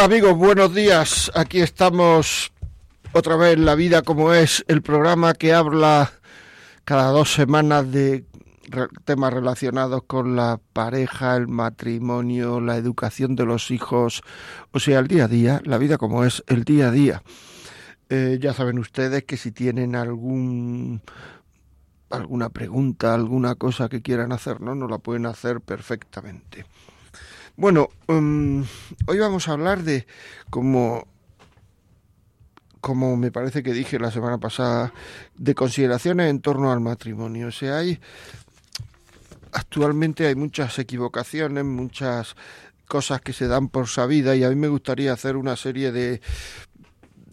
Hola amigos, buenos días. Aquí estamos otra vez La Vida como es, el programa que habla cada dos semanas de temas relacionados con la pareja, el matrimonio, la educación de los hijos, o sea, el día a día, la vida como es, el día a día. Eh, ya saben ustedes que si tienen algún alguna pregunta, alguna cosa que quieran hacernos, nos la pueden hacer perfectamente. Bueno, um, hoy vamos a hablar de como como me parece que dije la semana pasada, de consideraciones en torno al matrimonio. O sea, hay actualmente hay muchas equivocaciones, muchas cosas que se dan por sabida y a mí me gustaría hacer una serie de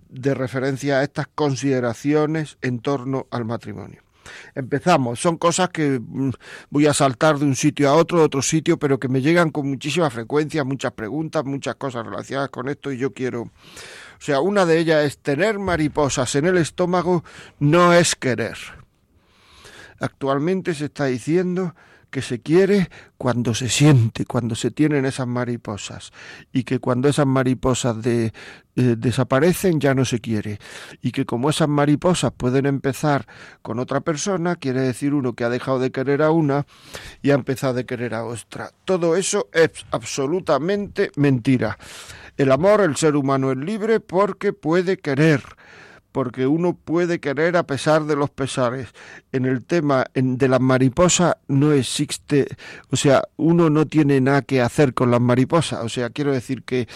de referencia a estas consideraciones en torno al matrimonio. Empezamos. Son cosas que mm, voy a saltar de un sitio a otro, de otro sitio, pero que me llegan con muchísima frecuencia, muchas preguntas, muchas cosas relacionadas con esto y yo quiero... O sea, una de ellas es tener mariposas en el estómago no es querer. Actualmente se está diciendo que se quiere cuando se siente, cuando se tienen esas mariposas y que cuando esas mariposas de, eh, desaparecen ya no se quiere y que como esas mariposas pueden empezar con otra persona, quiere decir uno que ha dejado de querer a una y ha empezado a querer a otra. Todo eso es absolutamente mentira. El amor, el ser humano es libre porque puede querer porque uno puede querer a pesar de los pesares. En el tema de las mariposas no existe, o sea, uno no tiene nada que hacer con las mariposas, o sea, quiero decir que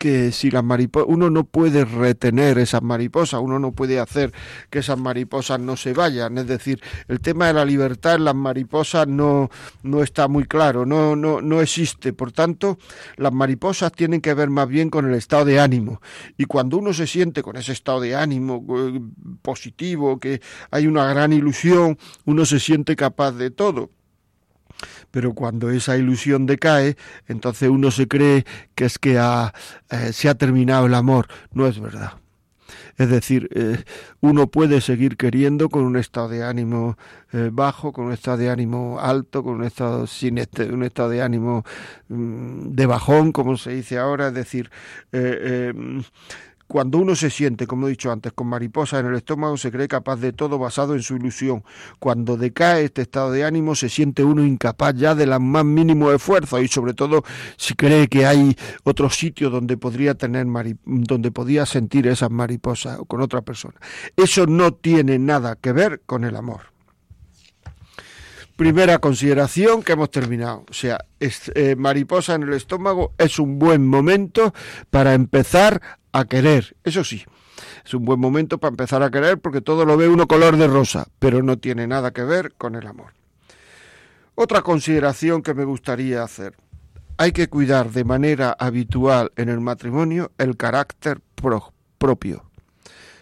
que si las mariposas, uno no puede retener esas mariposas, uno no puede hacer que esas mariposas no se vayan, es decir, el tema de la libertad en las mariposas no, no está muy claro, no, no, no existe, por tanto, las mariposas tienen que ver más bien con el estado de ánimo, y cuando uno se siente con ese estado de ánimo eh, positivo, que hay una gran ilusión, uno se siente capaz de todo pero cuando esa ilusión decae, entonces uno se cree que es que eh, se ha terminado el amor. No es verdad. Es decir, eh, uno puede seguir queriendo con un estado de ánimo eh, bajo, con un estado de ánimo alto, con un estado sin este, un estado de ánimo mm, de bajón, como se dice ahora. Es decir, cuando uno se siente, como he dicho antes, con mariposas en el estómago, se cree capaz de todo basado en su ilusión. Cuando decae este estado de ánimo, se siente uno incapaz ya de la más mínimo esfuerzo y sobre todo si cree que hay otro sitio donde podría tener donde podía sentir esas mariposas o con otra persona. Eso no tiene nada que ver con el amor primera consideración que hemos terminado. O sea, eh, mariposa en el estómago es un buen momento para empezar a querer. Eso sí, es un buen momento para empezar a querer porque todo lo ve uno color de rosa, pero no tiene nada que ver con el amor. Otra consideración que me gustaría hacer. Hay que cuidar de manera habitual en el matrimonio el carácter propio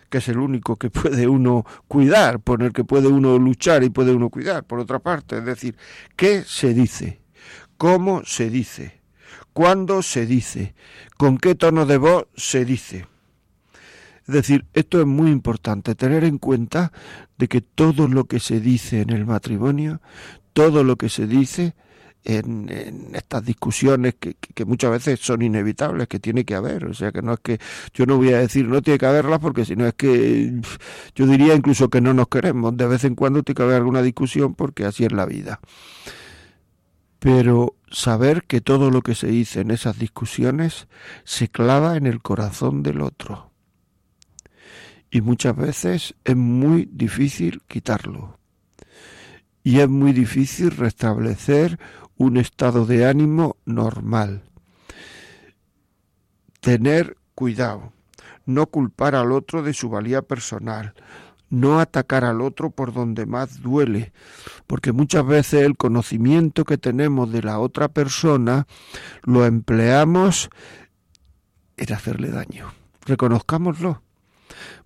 que es el único que puede uno cuidar, por el que puede uno luchar y puede uno cuidar, por otra parte. Es decir, ¿qué se dice? ¿Cómo se dice? ¿Cuándo se dice? ¿Con qué tono de voz se dice? Es decir, esto es muy importante, tener en cuenta de que todo lo que se dice en el matrimonio, todo lo que se dice, en, estas discusiones que, que, muchas veces son inevitables, que tiene que haber. O sea, que no es que yo no voy a decir no tiene que haberlas porque si no es que yo diría incluso que no nos queremos. De vez en cuando tiene que haber alguna discusión porque así es la vida. Pero saber que todo lo que se dice en esas discusiones se clava en el corazón del otro. Y muchas veces es muy difícil quitarlo. Y es muy difícil restablecer un estado de ánimo normal. tener cuidado, no culpar al otro de su valía personal, no atacar al otro por donde más duele, porque muchas veces el conocimiento que tenemos de la otra persona lo empleamos en hacerle daño. Reconozcámoslo.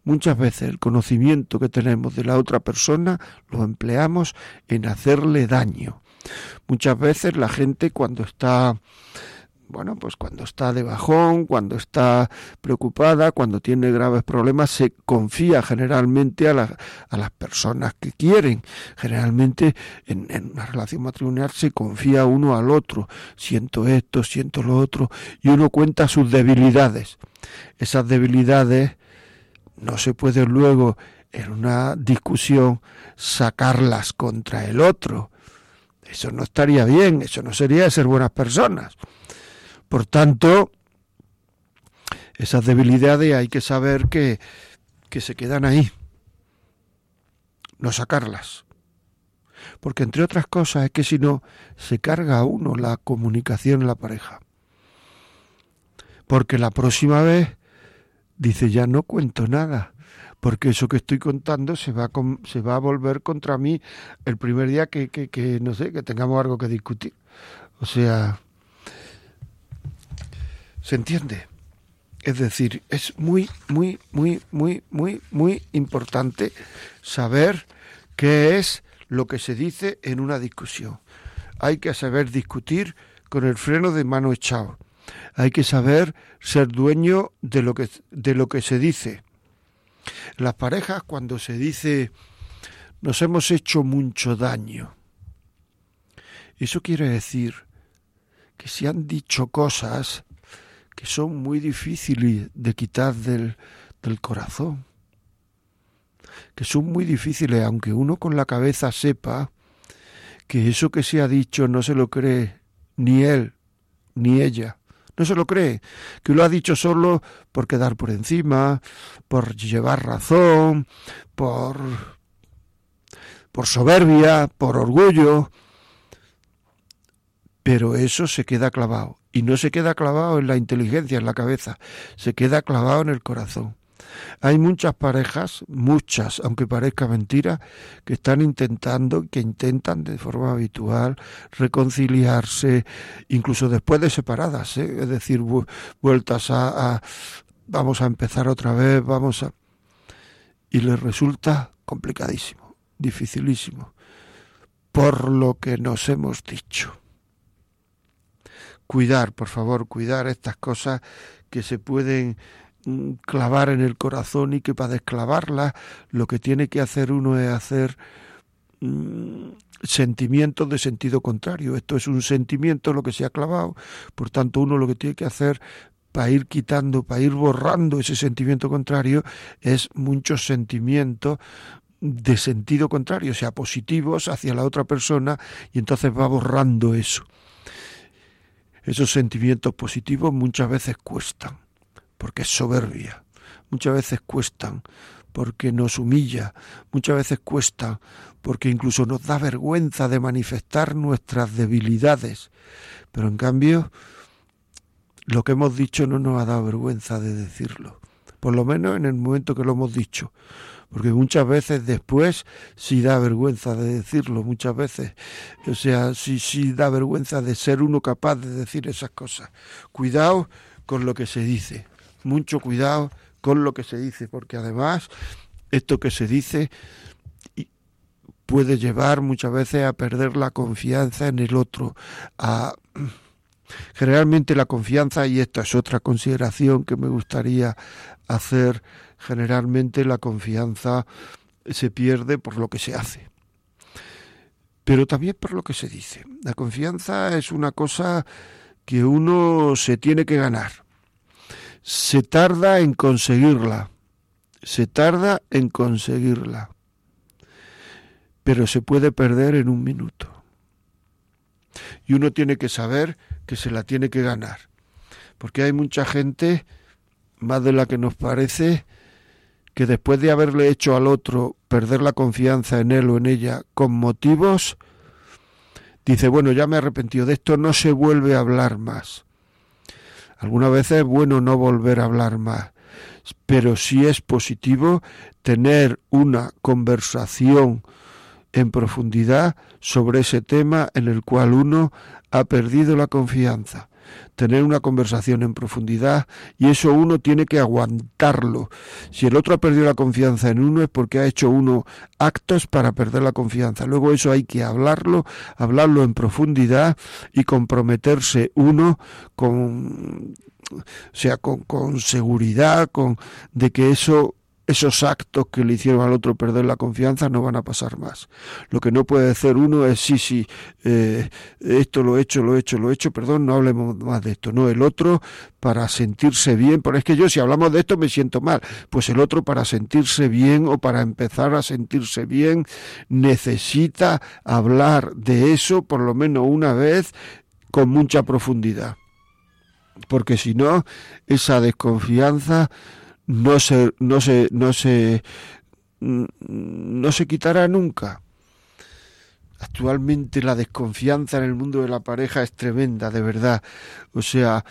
Muchas veces el conocimiento que tenemos de la otra persona lo empleamos en hacerle daño. Muchas veces la gente cuando está bueno, pues cuando está de bajón, cuando está preocupada, cuando tiene graves problemas, se confía generalmente a, a las personas que quieren. Generalmente en, en, una relación matrimonial se confía uno al otro. Siento esto, siento lo otro, y uno cuenta sus debilidades. Esas debilidades no se puede luego en una discusión sacarlas contra el otro. Eso no estaría bien, eso no sería ser buenas personas. Por tanto, esas debilidades hay que saber que, que se quedan ahí, no sacarlas. Porque entre otras cosas es que si no, se carga a uno la comunicación en la pareja. Porque la próxima vez dice, ya no cuento nada, porque eso que estoy contando se va a, se va a volver contra mí el primer día que, que, que, no sé, que tengamos algo que discutir. O sea, ¿Se entiende? Es decir, es muy, muy, muy, muy, muy, muy importante saber qué es lo que se dice en una discusión. Hay que saber discutir con el freno de mano echado. Hay que saber ser dueño de lo que, de lo que se dice. Las parejas cuando se dice nos hemos hecho mucho daño. Eso quiere decir que se han dicho cosas que son muy difíciles de quitar del, del corazón, que son muy difíciles, aunque uno con la cabeza sepa que eso que se ha dicho no se lo cree ni él ni ella. No se lo cree, que lo ha dicho solo por quedar por encima, por llevar razón, por por soberbia, por orgullo, pero eso se queda clavado y no se queda clavado en la inteligencia, en la cabeza, se queda clavado en el corazón. Hay muchas parejas, muchas, aunque parezca mentira, que están intentando, que intentan de forma habitual reconciliarse, incluso después de separadas, ¿eh? es decir, vueltas a, a, vamos a empezar otra vez, vamos a... Y les resulta complicadísimo, dificilísimo, por lo que nos hemos dicho cuidar, por favor, cuidar estas cosas que se pueden mm, clavar en el corazón y que para desclavarlas lo que tiene que hacer uno es hacer mm, sentimientos de sentido contrario. Esto es un sentimiento lo que se ha clavado, por tanto uno lo que tiene que hacer para ir quitando, para ir borrando ese sentimiento contrario, es muchos sentimientos de sentido contrario, o sea, positivos hacia la otra persona, y entonces va borrando eso. Esos sentimientos positivos muchas veces cuestan, porque es soberbia, muchas veces cuestan, porque nos humilla, muchas veces cuestan, porque incluso nos da vergüenza de manifestar nuestras debilidades. Pero en cambio, lo que hemos dicho no nos ha dado vergüenza de decirlo, por lo menos en el momento que lo hemos dicho porque muchas veces después sí da vergüenza de decirlo, muchas veces, o sea, sí, sí da vergüenza de ser uno capaz de decir esas cosas. Cuidado con lo que se dice, mucho cuidado con lo que se dice, porque además esto que se dice puede llevar muchas veces a perder la confianza en el otro, a generalmente la confianza, y esta es otra consideración que me gustaría hacer generalmente la confianza se pierde por lo que se hace, pero también por lo que se dice. La confianza es una cosa que uno se tiene que ganar. Se tarda en conseguirla, se tarda en conseguirla, pero se puede perder en un minuto. Y uno tiene que saber que se la tiene que ganar, porque hay mucha gente, más de la que nos parece, que después de haberle hecho al otro perder la confianza en él o en ella con motivos, dice, bueno, ya me he arrepentido de esto, no se vuelve a hablar más. Algunas veces es bueno no volver a hablar más, pero sí es positivo tener una conversación en profundidad sobre ese tema en el cual uno ha perdido la confianza tener una conversación en profundidad y eso uno tiene que aguantarlo. Si el otro ha perdido la confianza en uno es porque ha hecho uno actos para perder la confianza. Luego eso hay que hablarlo, hablarlo en profundidad y comprometerse uno con o sea, con, con seguridad, con de que eso esos actos que le hicieron al otro perder la confianza no van a pasar más. Lo que no puede hacer uno es, sí, sí, eh, esto lo he hecho, lo he hecho, lo he hecho, perdón, no hablemos más de esto. No, el otro para sentirse bien, pero es que yo si hablamos de esto me siento mal, pues el otro para sentirse bien o para empezar a sentirse bien necesita hablar de eso por lo menos una vez con mucha profundidad. Porque si no, esa desconfianza no se, no se, no se, no se quitará nunca. Actualmente la desconfianza en el mundo de la pareja es tremenda, de verdad. O sea,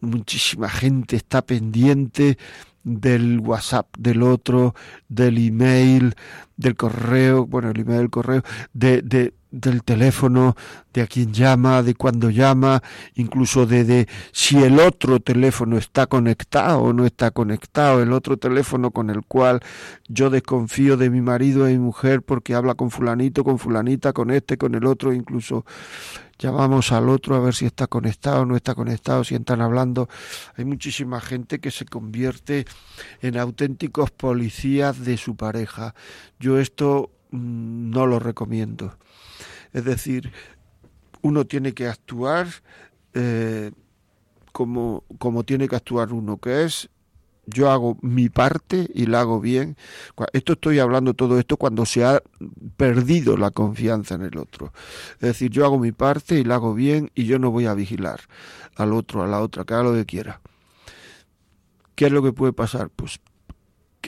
muchísima gente está pendiente del WhatsApp del otro, del email, del correo, bueno, el email del correo, de, de, del teléfono, de a quien llama, de cuándo llama, incluso de, de, si el otro teléfono está conectado o no está conectado, el otro teléfono con el cual yo desconfío de mi marido y mi mujer porque habla con fulanito, con fulanita, con este, con el otro, incluso llamamos al otro a ver si está conectado o no está conectado, si están hablando. Hay muchísima gente que se convierte en auténticos policías de su pareja. Yo esto mm, no lo recomiendo. Es decir, uno tiene que actuar eh, como, como tiene que actuar uno, que es yo hago mi parte y la hago bien. Esto estoy hablando todo esto cuando se ha perdido la confianza en el otro. Es decir, yo hago mi parte y la hago bien y yo no voy a vigilar al otro, a la otra, que haga lo que quiera. ¿Qué es lo que puede pasar? Pues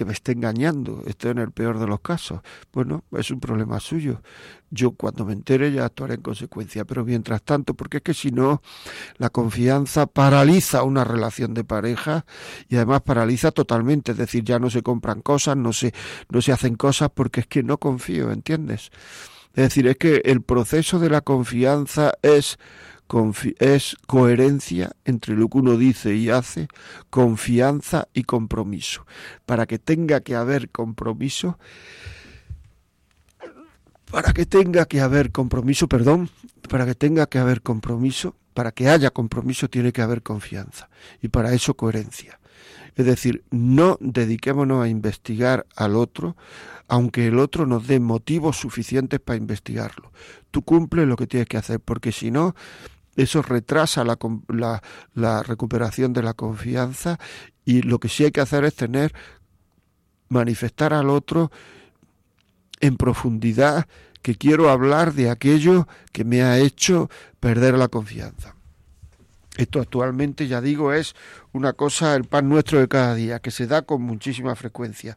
que me esté engañando, esté en el peor de los casos. Bueno, es un problema suyo. Yo cuando me entere ya actuaré en consecuencia, pero mientras tanto, porque es que si no, la confianza paraliza una relación de pareja y además paraliza totalmente, es decir, ya no se compran cosas, no se, no se hacen cosas porque es que no confío, ¿entiendes? Es decir, es que el proceso de la confianza es es coherencia entre lo que uno dice y hace, confianza y compromiso. Para que tenga que haber compromiso, para que tenga que haber compromiso, perdón, para que tenga que haber compromiso, para que haya compromiso tiene que haber confianza y para eso coherencia. Es decir, no dediquémonos a investigar al otro, aunque el otro nos dé motivos suficientes para investigarlo. Tú cumple lo que tienes que hacer, porque si no, eso retrasa la, la, recuperación de la confianza y lo que sí hay que hacer es tener, manifestar al otro en profundidad que quiero hablar de aquello que me ha hecho perder la confianza. Esto actualmente, ya digo, es una cosa, el pan nuestro de cada día, que se da con muchísima frecuencia.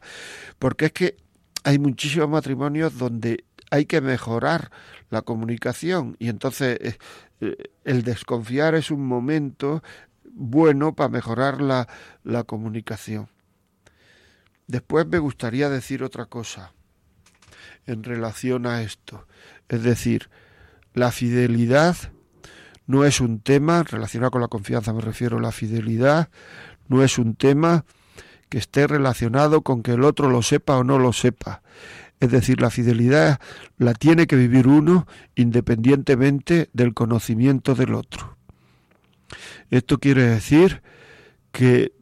Porque es que hay muchísimos matrimonios donde hay que mejorar la comunicación y entonces eh, eh, el desconfiar es un momento bueno para mejorar la, la comunicación. Después me gustaría decir otra cosa en relación a esto. Es decir, la fidelidad no es un tema relacionado con la confianza, me refiero a la fidelidad, no es un tema que esté relacionado con que el otro lo sepa o no lo sepa. Es decir, la fidelidad la tiene que vivir uno independientemente del conocimiento del otro. Esto quiere decir que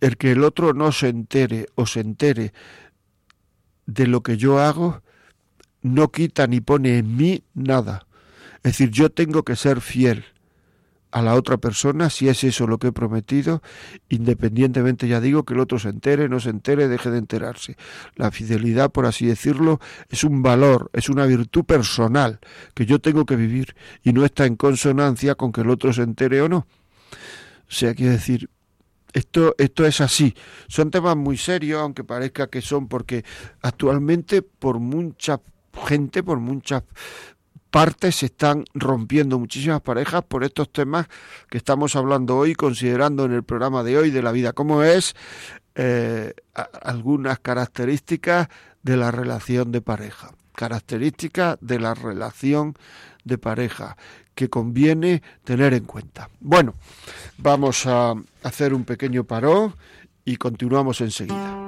el que el otro no se entere o se entere de lo que yo hago no quita ni pone en mí nada. Es decir, yo tengo que ser fiel a la otra persona, si es eso lo que he prometido, independientemente, ya digo, que el otro se entere, no se entere, deje de enterarse. La fidelidad, por así decirlo, es un valor, es una virtud personal que yo tengo que vivir y no está en consonancia con que el otro se entere o no. O sea, quiere decir, esto, esto es así. Son temas muy serios, aunque parezca que son, porque actualmente por mucha gente, por muchas partes, se están rompiendo muchísimas parejas por estos temas que estamos hablando hoy, considerando en el programa de hoy de la vida como es, eh, algunas características de la relación de pareja, características de la relación de pareja que conviene tener en cuenta. Bueno, vamos a hacer un pequeño parón y continuamos enseguida.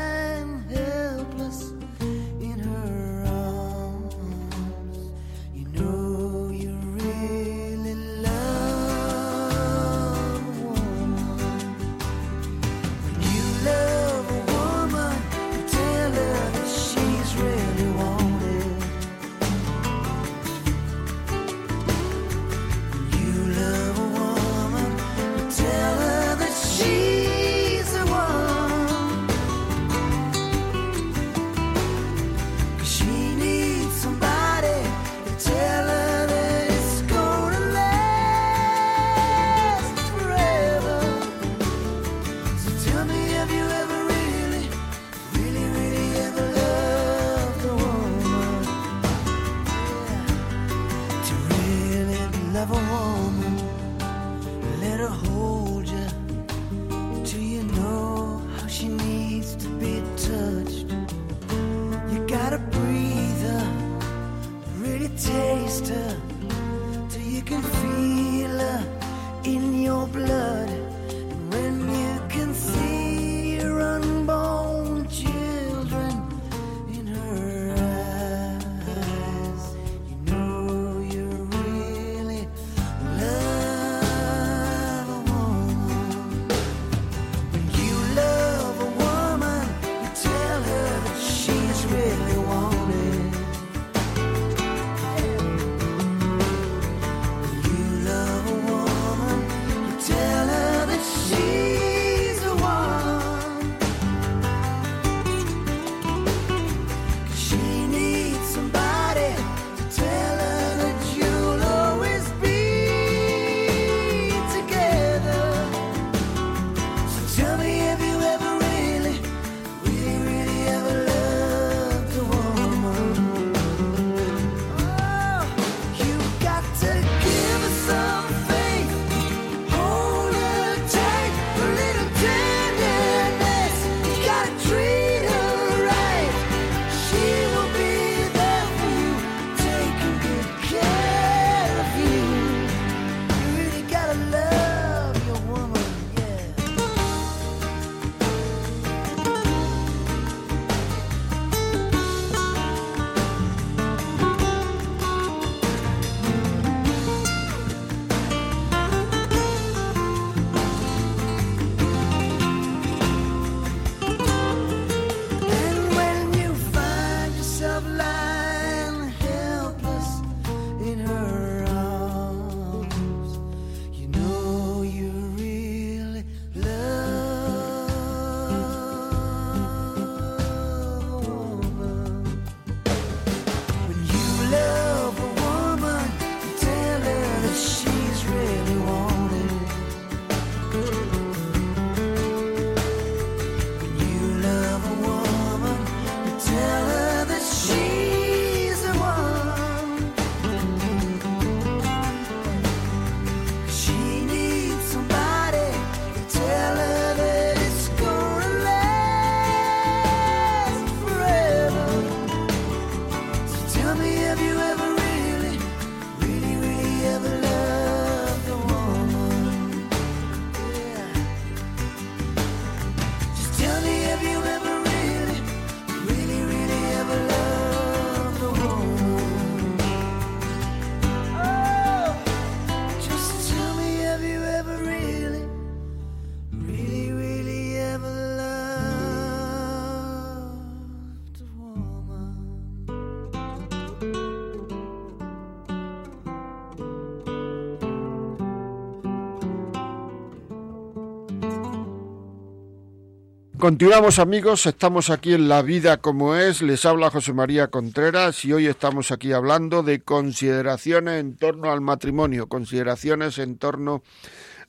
Continuamos amigos, estamos aquí en La Vida como es, les habla José María Contreras y hoy estamos aquí hablando de consideraciones en torno al matrimonio, consideraciones en torno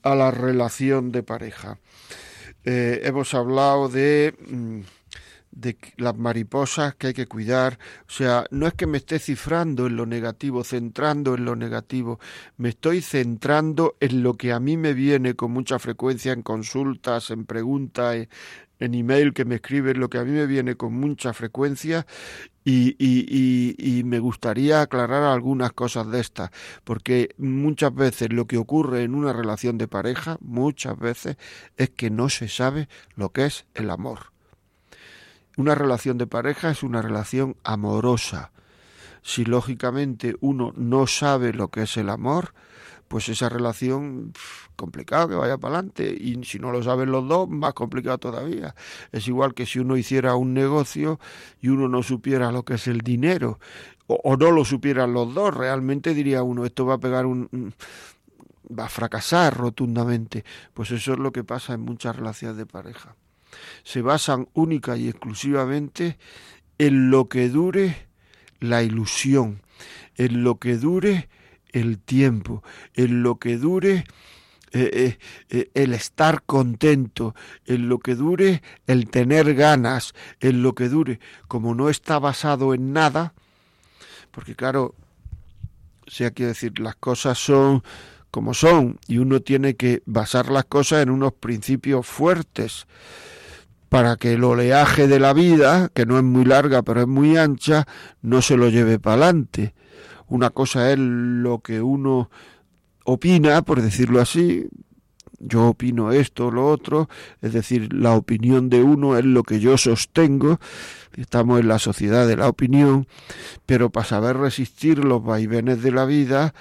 a la relación de pareja. Eh, hemos hablado de... De las mariposas que hay que cuidar. O sea, no es que me esté cifrando en lo negativo, centrando en lo negativo, me estoy centrando en lo que a mí me viene con mucha frecuencia en consultas, en preguntas, en email que me escriben, lo que a mí me viene con mucha frecuencia y, y, y, me gustaría aclarar algunas cosas de estas, porque muchas veces lo que ocurre en una relación de pareja, muchas veces, es que no se sabe lo que es el amor. Una relación de pareja es una relación amorosa. Si lógicamente uno no sabe lo que es el amor, pues esa relación complicado que vaya para adelante y si no lo saben los dos más complicado todavía. Es igual que si uno hiciera un negocio y uno no supiera lo que es el dinero. O, o no lo supieran los dos realmente diría uno esto va a pegar un va a fracasar rotundamente pues eso es lo que pasa en muchas relaciones de pareja se basan única y exclusivamente en lo que dure la ilusión, en lo que dure el tiempo, en lo que dure eh, eh, eh, el estar contento, en lo que dure el tener ganas, en lo que dure, como no está basado en nada, porque claro, o sea, quiero decir, las cosas son como son y uno tiene que basar las cosas en unos principios fuertes para que el oleaje de la vida, que no es muy larga pero es muy ancha, no se lo lleve para adelante. Una cosa es lo que uno opina, por decirlo así, yo opino esto, lo otro, es decir, la opinión de uno es lo que yo sostengo, estamos en la sociedad de la opinión, pero para saber resistir los vaivenes de la vida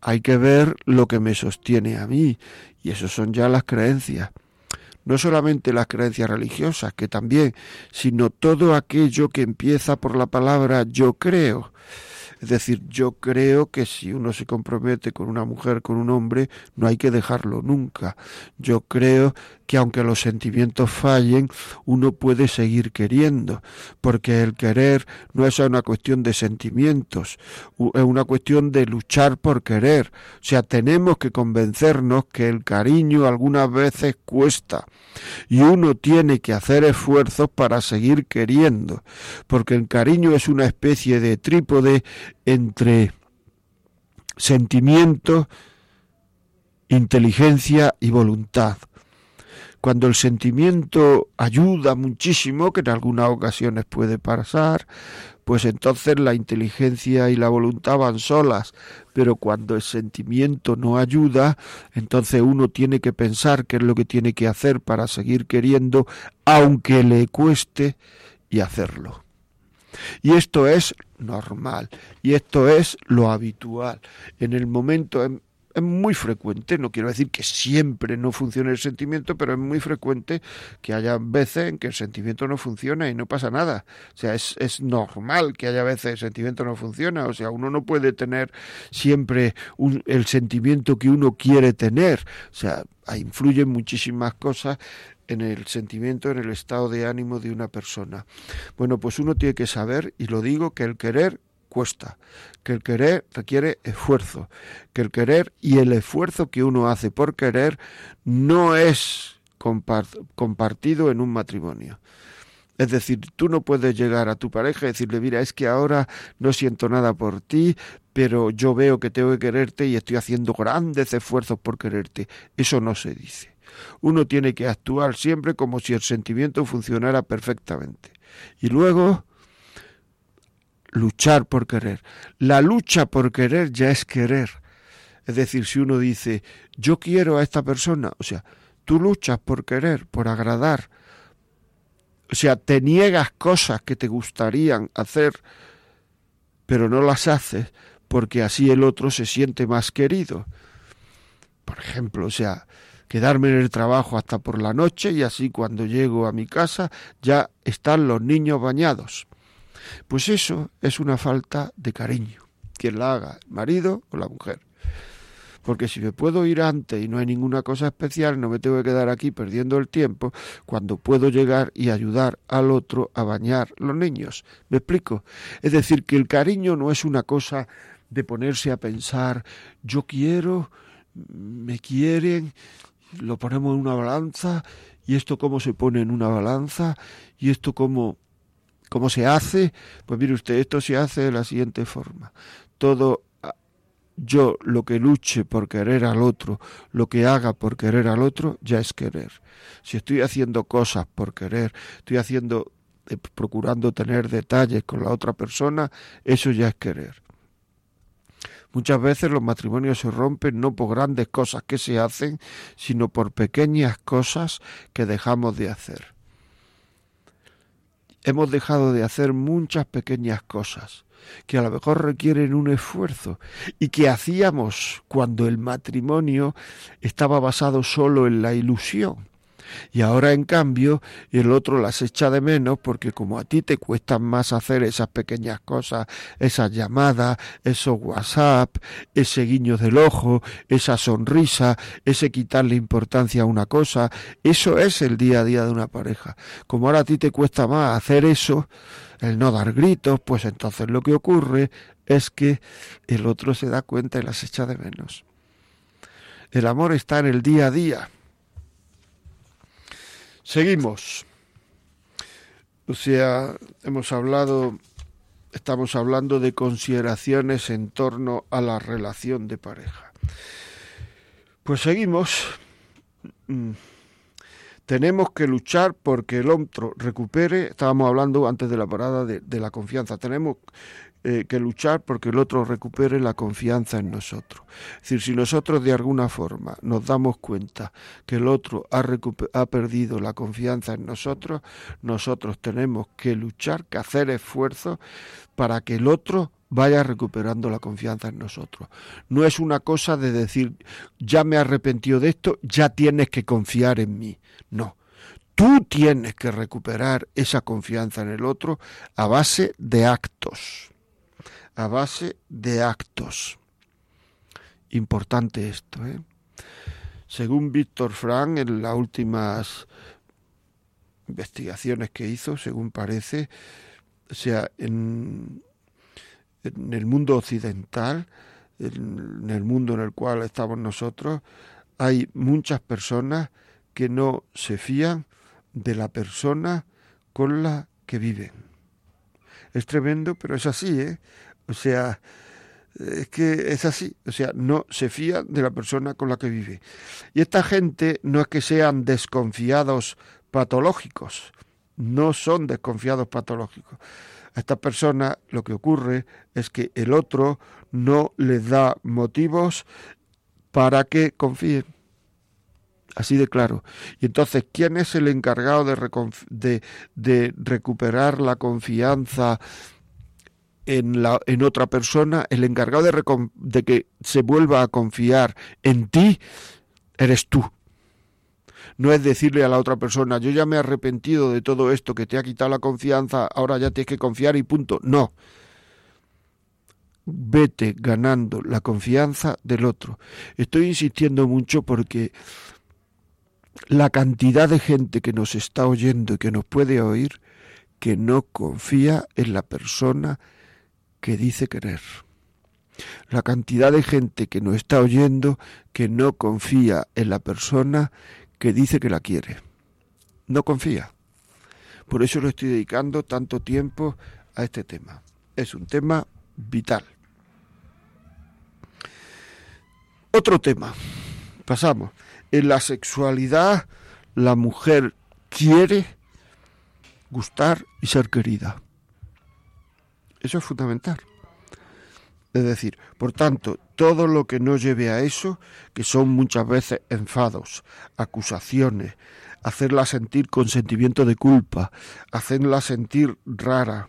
hay que ver lo que me sostiene a mí, y eso son ya las creencias no solamente las creencias religiosas, que también, sino todo aquello que empieza por la palabra yo creo. Es decir, yo creo que si uno se compromete con una mujer, con un hombre, no hay que dejarlo nunca. Yo creo que aunque los sentimientos fallen, uno puede seguir queriendo, porque el querer no es una cuestión de sentimientos, es una cuestión de luchar por querer. O sea, tenemos que convencernos que el cariño algunas veces cuesta y uno tiene que hacer esfuerzos para seguir queriendo, porque el cariño es una especie de trípode entre sentimiento, inteligencia y voluntad cuando el sentimiento ayuda muchísimo, que en algunas ocasiones puede pasar, pues entonces la inteligencia y la voluntad van solas, pero cuando el sentimiento no ayuda, entonces uno tiene que pensar qué es lo que tiene que hacer para seguir queriendo, aunque le cueste, y hacerlo. Y esto es normal, y esto es lo habitual. En el momento, es muy frecuente, no quiero decir que siempre no funcione el sentimiento, pero es muy frecuente que haya veces en que el sentimiento no funciona y no pasa nada. O sea, es, es normal que haya veces el sentimiento no funciona. O sea, uno no puede tener siempre el sentimiento que uno quiere tener. O sea, influyen muchísimas cosas en el sentimiento, en el estado de ánimo de una persona. Bueno, pues uno tiene que saber, y lo digo, que el querer cuesta, que el querer requiere esfuerzo, que el querer y el esfuerzo que uno hace por querer no es compartido en un matrimonio. Es decir, tú no puedes llegar a tu pareja y decirle, mira, es que ahora no siento nada por ti, pero yo veo que tengo que quererte y estoy haciendo grandes esfuerzos por quererte. Eso no se dice. Uno tiene que actuar siempre como si el sentimiento funcionara perfectamente. Y luego luchar por querer. La lucha por querer ya es querer. Es decir, si uno dice, yo quiero a esta persona, o sea, tú luchas por querer, por agradar, o sea, te niegas cosas que te gustarían hacer, pero no las haces porque así el otro se siente más querido. Por ejemplo, o sea, quedarme en el trabajo hasta por la noche y así cuando llego a mi casa ya están los niños bañados. Pues eso es una falta de cariño, quien la haga, el marido o la mujer. porque si me puedo ir antes y no hay ninguna cosa especial, no me tengo que quedar aquí perdiendo el tiempo cuando puedo llegar y ayudar al otro a bañar los niños. ¿Me explico? Es decir, que el cariño no es una cosa de ponerse a pensar, yo quiero, me quieren, lo ponemos en una balanza y esto cómo se pone en una balanza y esto cómo ¿Cómo se hace? Pues mire usted, esto se hace de la siguiente forma. Todo ah, yo lo que luche por querer al otro, lo que haga por querer al otro, ya es querer. Si estoy haciendo cosas por querer, estoy haciendo, eh, procurando tener detalles con la otra persona, eso ya es querer. Muchas veces los matrimonios se rompen no por grandes cosas que se hacen, sino por pequeñas cosas que dejamos de hacer hemos dejado de hacer muchas pequeñas cosas que a lo mejor requieren un esfuerzo y que hacíamos cuando el matrimonio estaba basado solo en la ilusión. Y ahora, en cambio, el otro las echa de menos porque como a ti te cuesta más hacer esas pequeñas cosas, esas llamadas, esos WhatsApp, ese guiño del ojo, esa sonrisa, ese quitarle importancia a una cosa, eso es el día a día de una pareja. Como ahora a ti te cuesta más hacer eso, el no dar gritos, pues entonces lo que ocurre es que el otro se da cuenta y las echa de menos. El amor está en el día a día Seguimos. Sea, hemos hablado, estamos hablando de consideraciones en torno a la relación de pareja. Pues seguimos. Mm. Tenemos que luchar porque el otro recupere, estábamos hablando antes de la parada de la confianza, tenemos eh, que luchar porque el otro recupere la confianza en nosotros. Es decir, si nosotros de alguna forma nos damos cuenta que el otro ha, perdido la confianza en nosotros, nosotros tenemos que luchar, que hacer esfuerzos para que el otro vaya recuperando la confianza en nosotros. No es una cosa de decir, ya me he arrepentido de esto, ya tienes que confiar en mí. No. Tú tienes que recuperar esa confianza en el otro a base de actos a base de actos. Importante esto. ¿eh? Según Víctor Frank, en las últimas investigaciones que hizo, según parece, o sea, en, en el mundo occidental, en el mundo en el cual estamos nosotros, hay muchas personas que no se fían de la persona con la que viven. Es tremendo, pero es así, ¿eh? O sea, es que es así, o sea, no se fía de la persona con la que vive. Y esta gente no es que sean desconfiados patológicos, no son desconfiados patológicos. A esta persona lo que ocurre es que el otro no les da motivos para que confíen. Así de claro. Y entonces, ¿quién es el encargado de, de, de recuperar la confianza en, la, en otra persona, el encargado de, de que se vuelva a confiar en ti, eres tú. No es decirle a la otra persona, yo ya me he arrepentido de todo esto que te ha quitado la confianza, ahora ya tienes que confiar y punto. No. Vete ganando la confianza del otro. Estoy insistiendo mucho porque la cantidad de gente que nos está oyendo y que nos puede oír, que no confía en la persona que dice querer. La cantidad de gente que nos está oyendo que no confía en la persona que dice que la quiere. No confía. Por eso lo estoy dedicando tanto tiempo a este tema. Es un tema vital. Otro tema. Pasamos. En la sexualidad la mujer quiere gustar y ser querida. Eso es fundamental. Es decir, por tanto, todo lo que no lleve a eso, que son muchas veces enfados, acusaciones, hacerla sentir con sentimiento de culpa, hacerla sentir rara,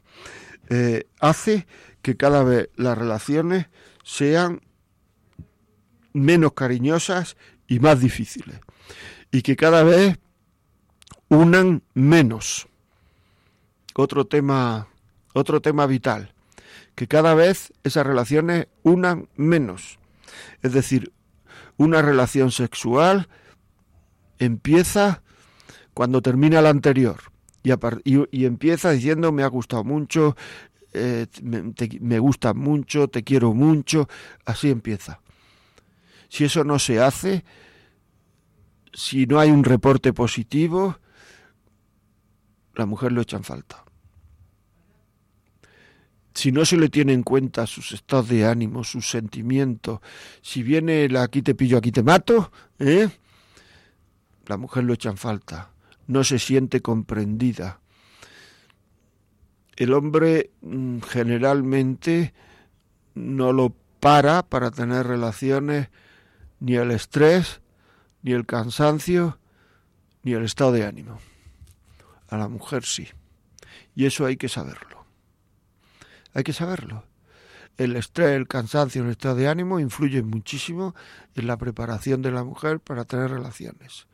eh, hace que cada vez las relaciones sean menos cariñosas y más difíciles. Y que cada vez unan menos. Otro tema otro tema vital, que cada vez esas relaciones unan menos. Es decir, Una relación sexual empieza cuando termina la anterior y, empieza diciendo me ha gustado mucho, eh, me, me gusta mucho, te quiero mucho, así empieza. Si eso no se hace, si no hay un reporte positivo, la mujer lo echa en falta. Si no se le tiene en cuenta sus estados de ánimo, sus sentimientos, si viene el aquí te pillo, aquí te mato, ¿eh? la mujer lo echa en falta, no se siente comprendida. El hombre mm, generalmente no lo para para tener relaciones ni el estrés, ni el cansancio, ni el estado de ánimo. A la mujer sí. Y eso hay que saberlo. Hay que saberlo. El estrés, el cansancio, el estado de ánimo influyen muchísimo en la preparación de la mujer para tener relaciones.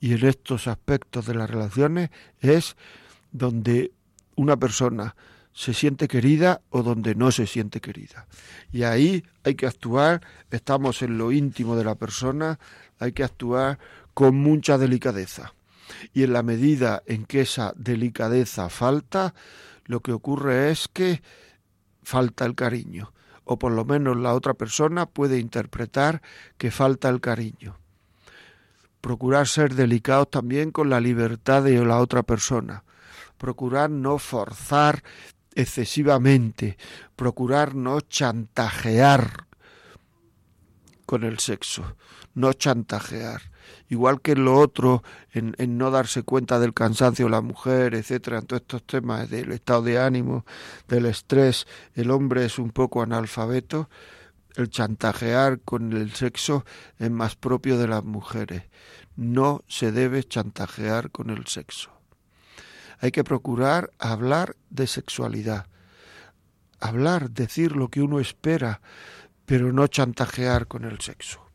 Y en estos aspectos de las relaciones es donde una persona se siente querida o donde no se siente querida. Y ahí hay que actuar, estamos en lo íntimo de la persona, hay que actuar con mucha delicadeza. Y en la medida en que esa delicadeza falta, lo que ocurre es que falta el cariño, o por lo menos la otra persona puede interpretar que falta el cariño. Procurar ser delicados también con la libertad de la otra persona. Procurar no forzar excesivamente, procurar no chantajear con el sexo, no chantajear. Igual que lo otro, en, no darse cuenta del cansancio de la mujer, etcétera, en todos estos temas del estado de ánimo, del estrés, el hombre es un poco analfabeto, el chantajear con el sexo es más propio de las mujeres. No se debe chantajear con el sexo hay que procurar hablar de sexualidad, hablar, decir lo que uno espera, pero no chantajear con el sexo.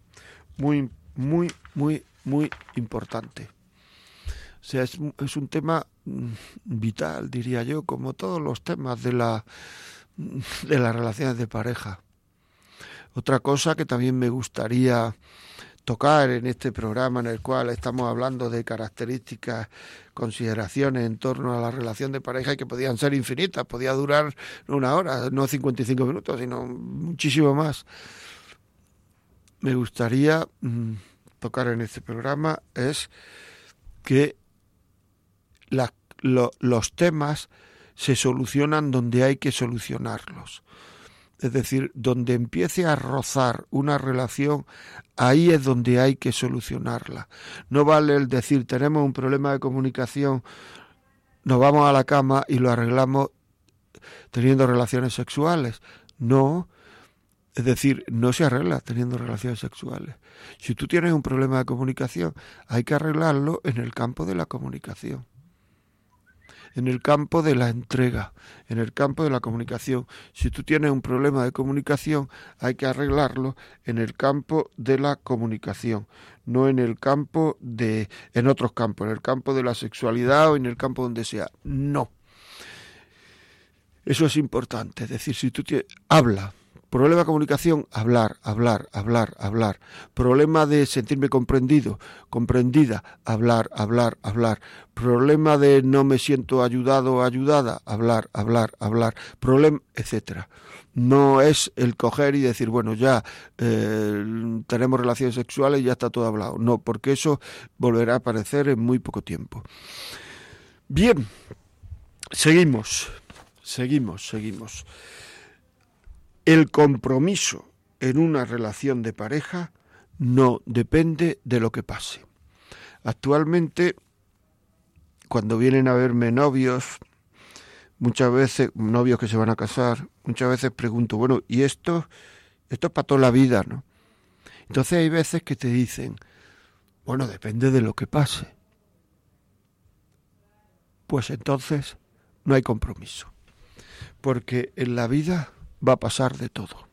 Muy, muy, muy, muy importante. O sea, es, es un tema mm, vital, diría yo, como todos los temas de, la, de las relaciones de pareja. Otra cosa que también me gustaría tocar en este programa en el cual estamos hablando de características, consideraciones en torno a la relación de pareja y que podían ser infinitas, podía durar una hora, no 55 minutos, sino muchísimo más. Me gustaría mm, tocar en este programa es que los temas se solucionan donde hay que solucionarlos es decir, donde empiece a rozar una relación, ahí es donde hay que solucionarla. No vale el decir, tenemos un problema de comunicación, nos vamos a la cama y lo arreglamos teniendo relaciones sexuales. No, es decir, no se arregla teniendo relaciones sexuales. Si tú tienes un problema de comunicación, hay que arreglarlo en el campo de la comunicación en el campo de la entrega, en el campo de la comunicación. Si tú tienes un problema de comunicación, hay que arreglarlo en el campo de la comunicación, no en el campo de en otros campos, en el campo de la sexualidad o en el campo donde sea. No. Eso es importante, es decir, si tú tienes, habla, Problema de comunicación, hablar, hablar, hablar, hablar. Problema de sentirme comprendido, comprendida, hablar, hablar, hablar. Problema de no me siento ayudado o ayudada, hablar, hablar, hablar. Problema, etcétera. No es el coger y decir, bueno, ya eh, tenemos relaciones sexuales y ya está todo hablado. No, porque eso volverá a aparecer en muy poco tiempo. Bien, seguimos, seguimos, seguimos. El compromiso en una relación de pareja no depende de lo que pase. Actualmente, cuando vienen a verme novios, muchas veces, novios que se van a casar, muchas veces pregunto, bueno, ¿y esto? Esto es para toda la vida, ¿no? Entonces hay veces que te dicen, bueno, depende de lo que pase. Pues entonces no hay compromiso. Porque en la vida va a pasar de todo.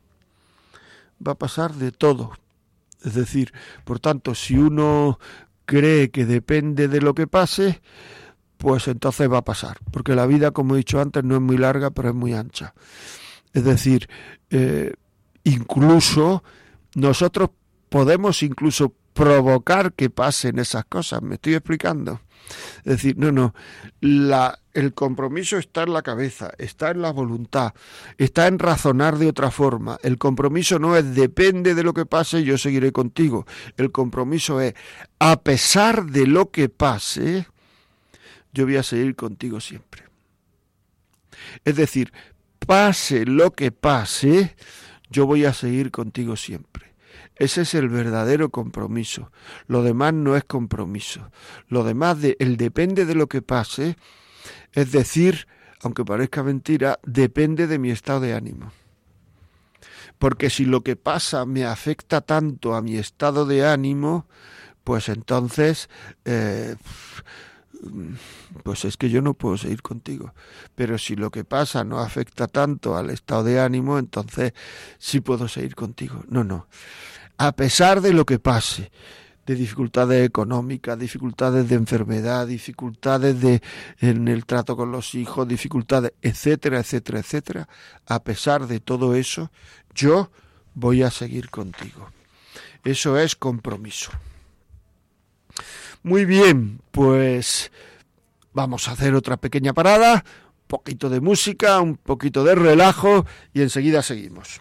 Va a pasar de todo. Es decir, por tanto, si uno cree que depende de lo que pase, pues entonces va a pasar. Porque la vida, como he dicho antes, no es muy larga, pero es muy ancha. Es decir, eh, incluso nosotros podemos incluso provocar que pasen esas cosas. ¿Me estoy explicando? Es decir, no, no, la, el compromiso está en la cabeza, está en la voluntad, está en razonar de otra forma. El compromiso no es depende de lo que pase, yo seguiré contigo. El compromiso es, a pesar de lo que pase, yo voy a seguir contigo siempre. Es decir, pase lo que pase, yo voy a seguir contigo siempre. Ese es el verdadero compromiso. Lo demás no es compromiso. Lo demás, de, el depende de lo que pase, es decir, aunque parezca mentira, depende de mi estado de ánimo. Porque si lo que pasa me afecta tanto a mi estado de ánimo, pues entonces, eh, pues es que yo no puedo seguir contigo. Pero si lo que pasa no afecta tanto al estado de ánimo, entonces sí puedo seguir contigo. No, no a pesar de lo que pase, de dificultades económicas, dificultades de enfermedad, dificultades de, en el trato con los hijos, dificultades, etcétera, etcétera, etcétera, a pesar de todo eso, yo voy a seguir contigo. Eso es compromiso. Muy bien, pues vamos a hacer otra pequeña parada, un poquito de música, un poquito de relajo y enseguida seguimos.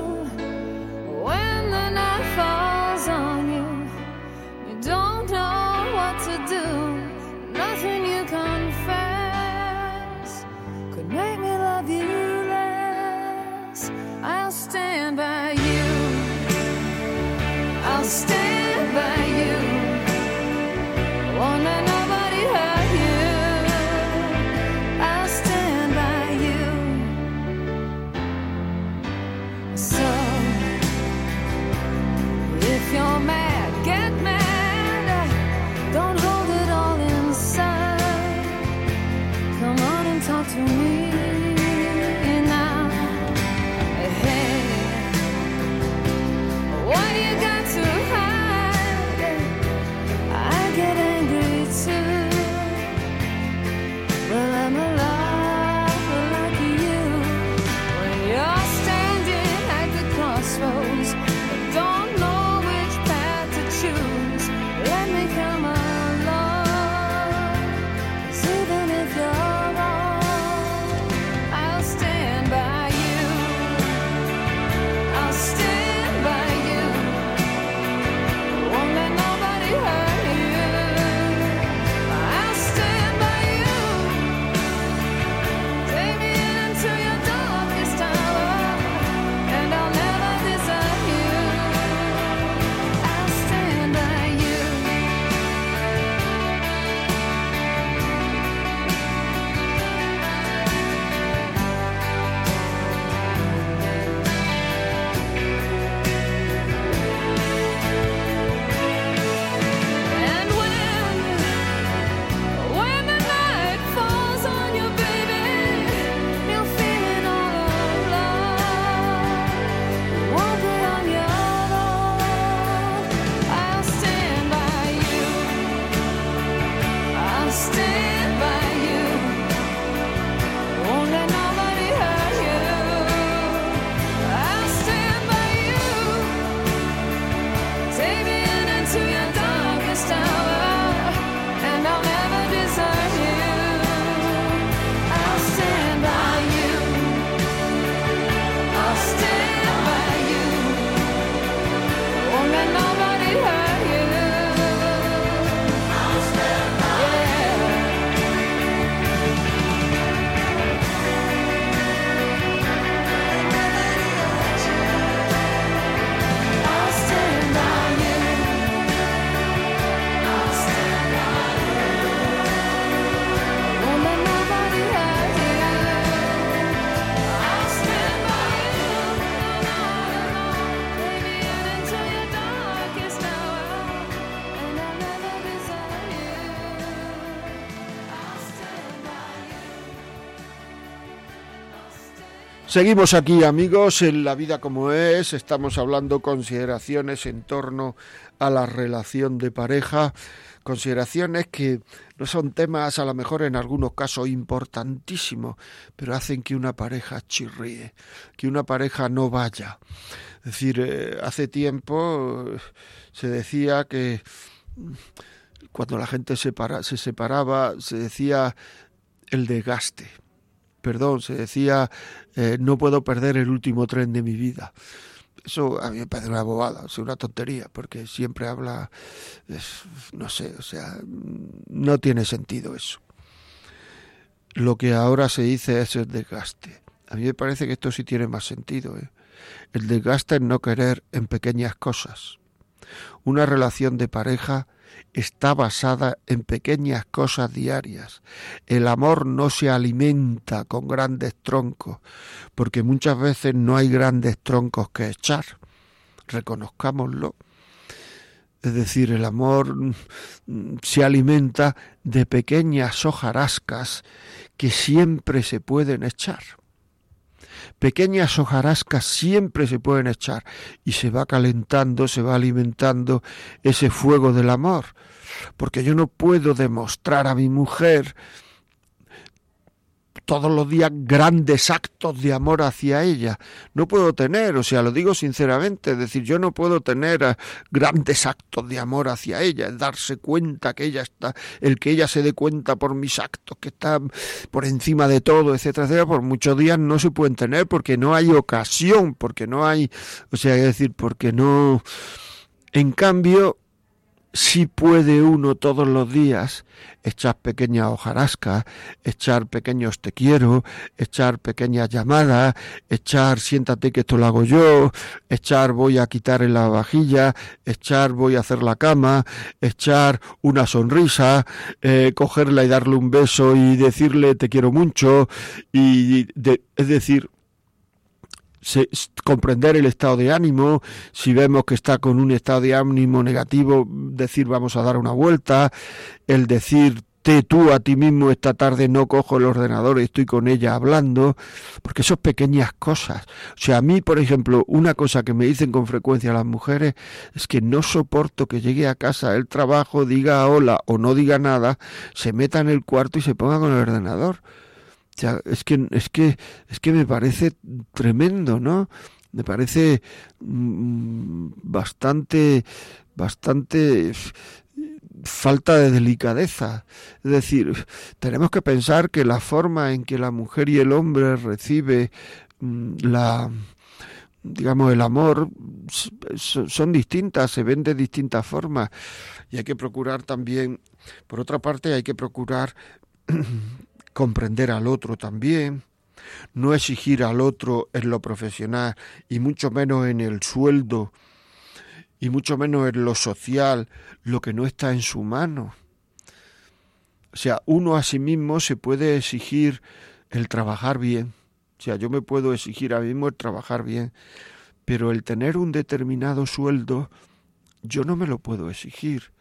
understand. Seguimos aquí amigos en La vida como es, estamos hablando consideraciones en torno a la relación de pareja, consideraciones que no son temas a lo mejor en algunos casos importantísimos, pero hacen que una pareja chirríe, que una pareja no vaya. Es decir, eh, hace tiempo eh, se decía que cuando la gente se, se separaba, se decía el desgaste perdón, se decía, eh, no puedo perder el último tren de mi vida. Eso a mí me parece una bobada, es una tontería, porque siempre habla, no sé, o sea, no tiene sentido eso. Lo que ahora se dice es el desgaste. A mí me parece que esto sí tiene más sentido. ¿eh? El desgaste es no querer en pequeñas cosas. Una relación de pareja está basada en pequeñas cosas diarias. El amor no se alimenta con grandes troncos, porque muchas veces no hay grandes troncos que echar. Reconozcámoslo. Es decir, el amor mm, se alimenta de pequeñas hojarascas que siempre se pueden echar. Pequeñas hojarascas siempre se pueden echar y se va calentando, se va alimentando ese fuego del amor. Porque yo no puedo demostrar a mi mujer todos los días grandes actos de amor hacia ella. No puedo tener, o sea, lo digo sinceramente, es decir, yo no puedo tener eh, grandes actos de amor hacia ella, darse cuenta que ella está, el que ella se dé cuenta por mis actos, que está por encima de todo, etcétera, etcétera, por muchos días no se pueden tener porque no hay ocasión, porque no hay, o sea, es decir, porque no... En cambio, si puede uno todos los días echar pequeñas hojarascas, echar pequeños te quiero, echar pequeñas llamadas, echar siéntate que esto lo hago yo, echar voy a quitar en la vajilla, echar voy a hacer la cama, echar una sonrisa, eh, cogerla y darle un beso y decirle te quiero mucho, y es decir, comprender el estado de ánimo, si vemos que está con un estado de ánimo negativo, decir vamos a dar una vuelta, el decir te tú a ti mismo esta tarde no cojo el ordenador y estoy con ella hablando, porque son pequeñas cosas. O sea, a mí, por ejemplo, una cosa que me dicen con frecuencia las mujeres es que no soporto que llegue a casa el trabajo, diga hola o no diga nada, se meta en el cuarto y se ponga con el ordenador es que, es que, es que me parece tremendo, ¿no? Me parece mm, bastante, bastante falta de delicadeza. Es decir, tenemos que pensar que la forma en que la mujer y el hombre recibe mm, la digamos el amor son distintas, se ven de distintas formas y hay que procurar también, por otra parte, hay que procurar comprender al otro también, no exigir al otro en lo profesional y mucho menos en el sueldo y mucho menos en lo social lo que no está en su mano. O sea, uno a sí mismo se puede exigir el trabajar bien. O sea, yo me puedo exigir a mí mismo el trabajar bien, pero el tener un determinado sueldo, yo no me lo puedo exigir.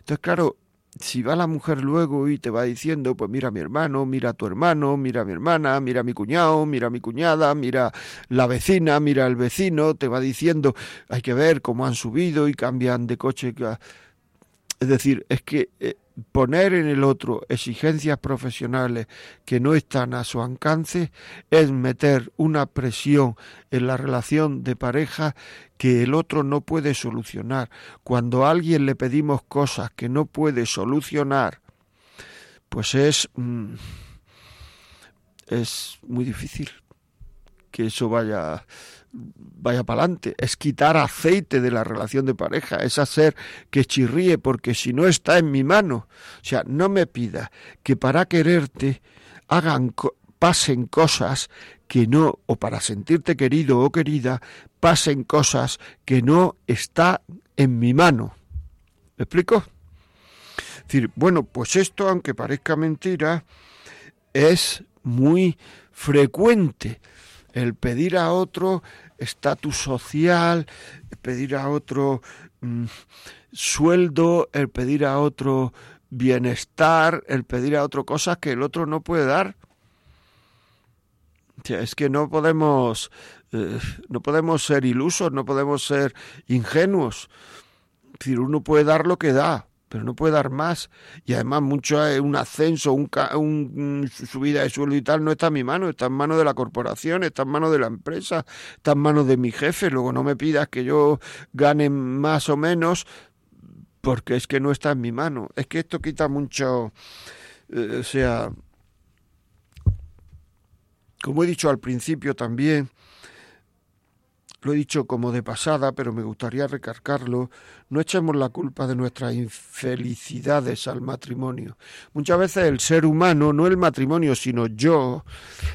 Entonces, claro, si va la mujer luego y te va diciendo, pues mira a mi hermano, mira a tu hermano, mira a mi hermana, mira a mi cuñado, mira a mi cuñada, mira la vecina, mira al vecino, te va diciendo, hay que ver cómo han subido y cambian de coche. Es decir, es que eh, poner en el otro exigencias profesionales que no están a su alcance es meter una presión en la relación de pareja que el otro no puede solucionar. Cuando a alguien le pedimos cosas que no puede solucionar, pues es, mm, es muy difícil que eso vaya vaya para adelante, es quitar aceite de la relación de pareja, es hacer que chirríe, porque si no está en mi mano, o sea, no me pida que para quererte hagan pasen cosas que no, o para sentirte querido o querida, pasen cosas que no está en mi mano. ¿Me explico? Es decir, bueno, pues esto, aunque parezca mentira, es muy frecuente el pedir a otro estatus social, el pedir a otro mm, sueldo, el pedir a otro bienestar, el pedir a otro cosas que el otro no puede dar. Es que no podemos, eh, no podemos ser ilusos, no podemos ser ingenuos. Es decir, uno puede dar lo que da, pero no puede dar más. Y además mucho un ascenso, un, un- un subida de sueldo y tal no está en mi mano, está en manos de la corporación, está en manos de la empresa, está en manos de mi jefe. Luego no me pidas que yo gane más o menos, porque es que no está en mi mano. Es que esto quita mucho, eh, o sea, como he dicho al principio también, lo he dicho como de pasada, pero me gustaría recargarlo, no echemos la culpa de nuestras infelicidades al matrimonio. Muchas veces el ser humano, no el matrimonio, sino yo,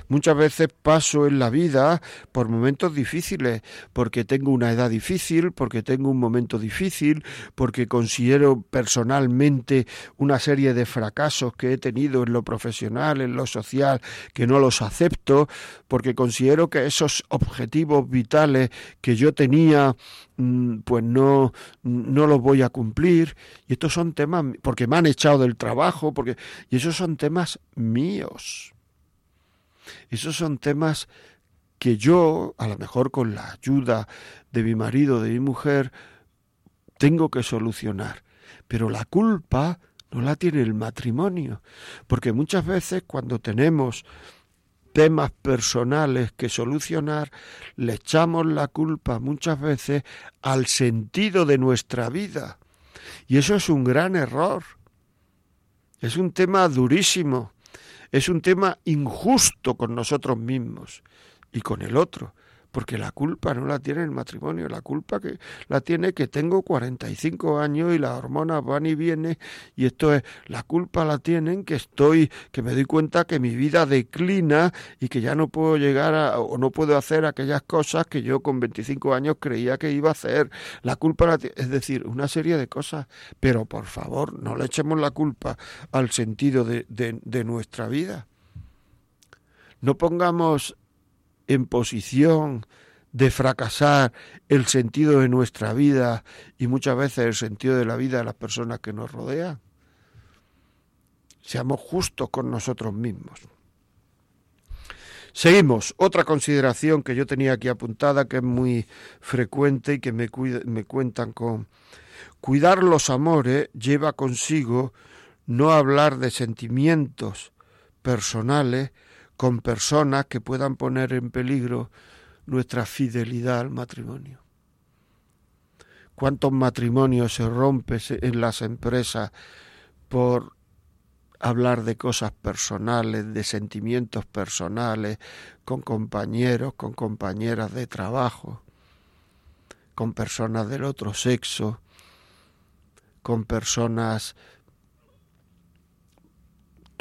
muchas veces paso en la vida por momentos difíciles, porque tengo una edad difícil, porque tengo un momento difícil, porque considero personalmente una serie de fracasos que he tenido en lo profesional, en lo social, que no los acepto, porque considero que esos objetivos vitales que yo tenía, pues no, no los voy a cumplir. Y estos son temas, porque me han echado del trabajo, porque, y esos son temas míos. Esos son temas que yo, a lo mejor con la ayuda de mi marido, de mi mujer, tengo que solucionar. Pero la culpa no la tiene el matrimonio, porque muchas veces cuando tenemos temas personales que solucionar, le echamos la culpa muchas veces al sentido de nuestra vida. Y eso es un gran error. Es un tema durísimo. Es un tema injusto con nosotros mismos y con el otro. Porque la culpa no la tiene el matrimonio, la culpa que la tiene que tengo 45 años y las hormonas van y vienen y esto es, la culpa la tienen que estoy, que me doy cuenta que mi vida declina y que ya no puedo llegar a, o no puedo hacer aquellas cosas que yo con 25 años creía que iba a hacer. La culpa la es decir, una serie de cosas, pero por favor, no le echemos la culpa al sentido de, de nuestra vida. No pongamos en posición de fracasar el sentido de nuestra vida y muchas veces el sentido de la vida de las personas que nos rodean. Seamos justos con nosotros mismos. Seguimos. Otra consideración que yo tenía aquí apuntada, que es muy frecuente y que me, me cuentan con... Cuidar los amores lleva consigo no hablar de sentimientos personales con personas que puedan poner en peligro nuestra fidelidad al matrimonio. ¿Cuántos matrimonios se rompen en las empresas por hablar de cosas personales, de sentimientos personales, con compañeros, con compañeras de trabajo, con personas del otro sexo, con personas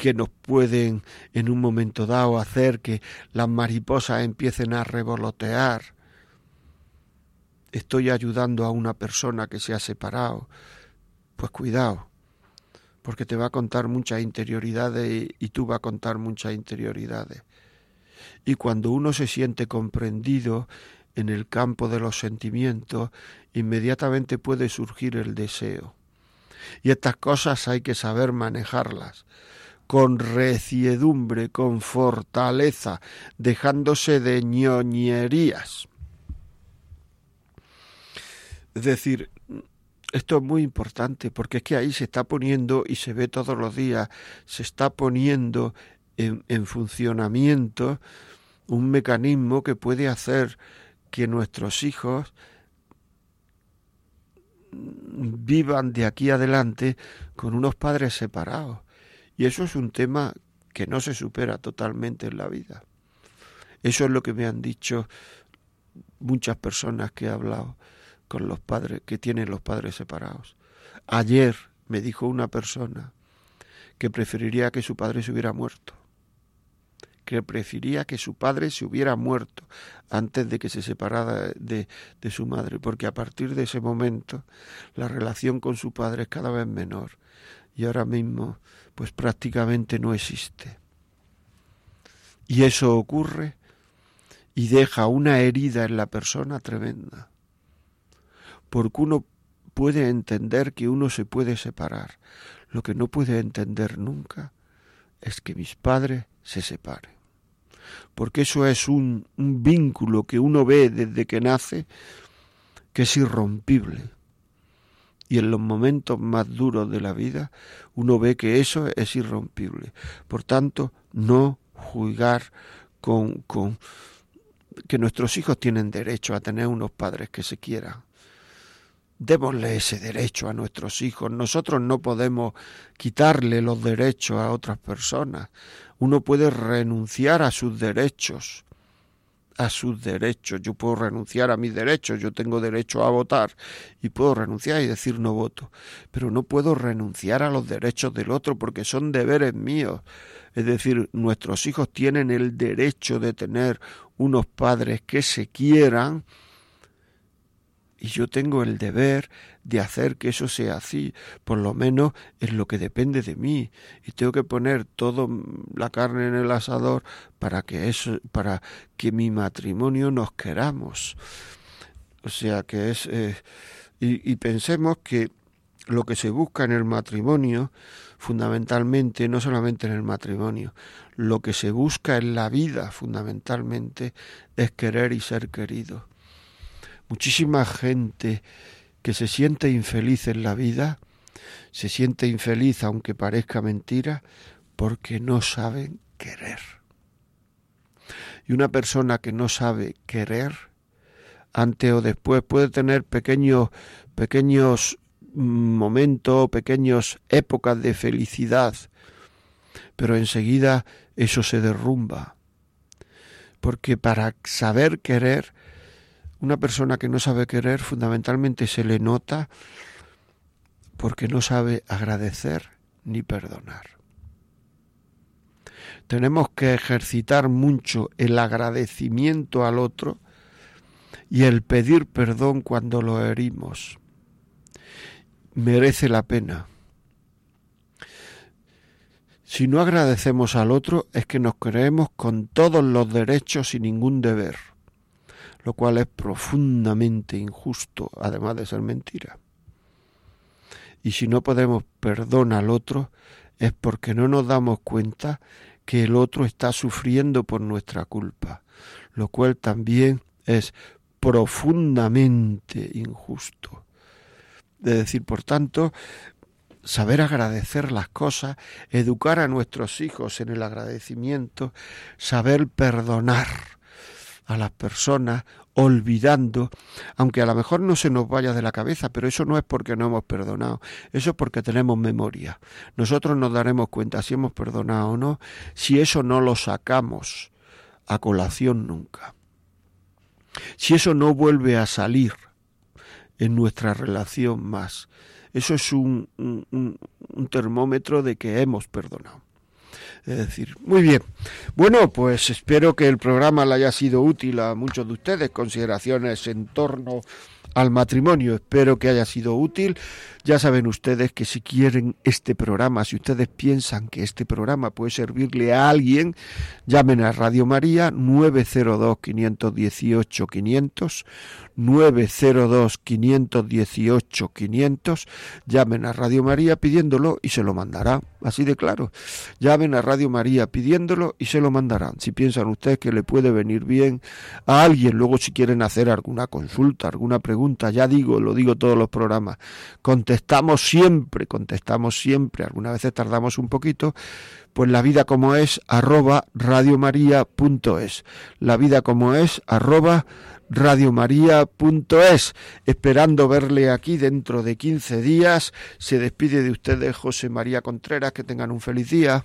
que nos pueden en un momento dado hacer que las mariposas empiecen a revolotear. Estoy ayudando a una persona que se ha separado. Pues cuidado, porque te va a contar muchas interioridades y, tú vas a contar muchas interioridades. Y cuando uno se siente comprendido en el campo de los sentimientos, inmediatamente puede surgir el deseo. Y estas cosas hay que saber manejarlas con reciedumbre, con fortaleza, dejándose de ñoñerías. Es decir, esto es muy importante porque es que ahí se está poniendo, y se ve todos los días, se está poniendo en, en funcionamiento un mecanismo que puede hacer que nuestros hijos vivan de aquí adelante con unos padres separados. Y eso es un tema que no se supera totalmente en la vida. Eso es lo que me han dicho muchas personas que he hablado con los padres, que tienen los padres separados. Ayer me dijo una persona que preferiría que su padre se hubiera muerto, que prefería que su padre se hubiera muerto antes de que se separara de, de su madre, porque a partir de ese momento la relación con su padre es cada vez menor y ahora mismo pues prácticamente no existe. Y eso ocurre y deja una herida en la persona tremenda, porque uno puede entender que uno se puede separar, lo que no puede entender nunca es que mis padres se separen. porque eso es un, un vínculo que uno ve desde que nace que es irrompible. Y en los momentos más duros de la vida uno ve que eso es irrompible. Por tanto, no juzgar con, con que nuestros hijos tienen derecho a tener unos padres que se quieran. Démosle ese derecho a nuestros hijos. Nosotros no podemos quitarle los derechos a otras personas. Uno puede renunciar a sus derechos a sus derechos. Yo puedo renunciar a mis derechos, yo tengo derecho a votar y puedo renunciar y decir no voto, pero no puedo renunciar a los derechos del otro porque son deberes míos. Es decir, nuestros hijos tienen el derecho de tener unos padres que se quieran y yo tengo el deber de hacer que eso sea así, por lo menos es lo que depende de mí, y tengo que poner toda la carne en el asador para que eso, para que mi matrimonio nos queramos. O sea que es eh, y pensemos que lo que se busca en el matrimonio, fundamentalmente, no solamente en el matrimonio, lo que se busca en la vida, fundamentalmente, es querer y ser querido muchísima gente que se siente infeliz en la vida, se siente infeliz aunque parezca mentira, porque no saben querer. Y una persona que no sabe querer, antes o después puede tener pequeños, pequeños momentos, pequeñas épocas de felicidad, pero enseguida eso se derrumba. Porque para saber querer una persona que no sabe querer fundamentalmente se le nota porque no sabe agradecer ni perdonar. Tenemos que ejercitar mucho el agradecimiento al otro y el pedir perdón cuando lo herimos. Merece la pena. Si no agradecemos al otro es que nos creemos con todos los derechos y ningún deber lo cual es profundamente injusto, además de ser mentira. Y si no podemos perdonar al otro, es porque no nos damos cuenta que el otro está sufriendo por nuestra culpa, lo cual también es profundamente injusto. Es decir, por tanto, saber agradecer las cosas, educar a nuestros hijos en el agradecimiento, saber perdonar, a las personas olvidando, aunque a lo mejor no se nos vaya de la cabeza, pero eso no es porque no hemos perdonado, eso es porque tenemos memoria. Nosotros nos daremos cuenta si hemos perdonado o no, si eso no lo sacamos a colación nunca. Si eso no vuelve a salir en nuestra relación más, eso es un, un, un termómetro de que hemos perdonado. Es decir, muy bien. Bueno, pues espero que el programa le haya sido útil a muchos de ustedes, consideraciones en torno al matrimonio. Espero que haya sido útil. Ya saben ustedes que si quieren este programa, si ustedes piensan que este programa puede servirle a alguien, llamen a Radio María 902 518 500 902 518 500 llamen a Radio María pidiéndolo y se lo mandará así de claro. Llamen a Radio María pidiéndolo y se lo mandarán. Si piensan ustedes que le puede venir bien a alguien luego si quieren hacer alguna consulta alguna pregunta ya digo lo digo todos los programas contestamos siempre contestamos siempre algunas veces tardamos un poquito pues la vida como es arroba radiomaria.es la vida como es arroba radiomaria.es. Esperando verle aquí dentro de 15 días. Se despide de ustedes José María Contreras. Que tengan un feliz día.